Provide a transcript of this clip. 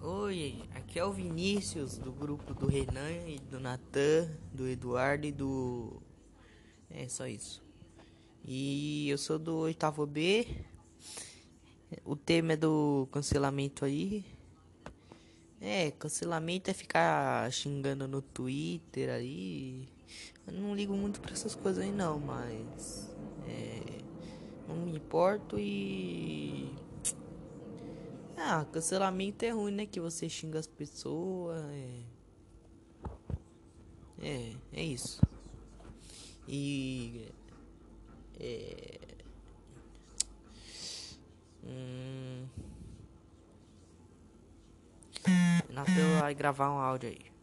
Oi, aqui é o Vinícius do grupo do Renan e do Natan, do Eduardo e do. É só isso. E eu sou do oitavo B. O tema é do cancelamento aí. É, cancelamento é ficar xingando no Twitter aí. Eu não ligo muito pra essas coisas aí não, mas. É. Não me importo e. Ah, cancelamento é ruim, né? Que você xinga as pessoas. É. É, é isso. E. É. Hum. Natan vai gravar um áudio aí.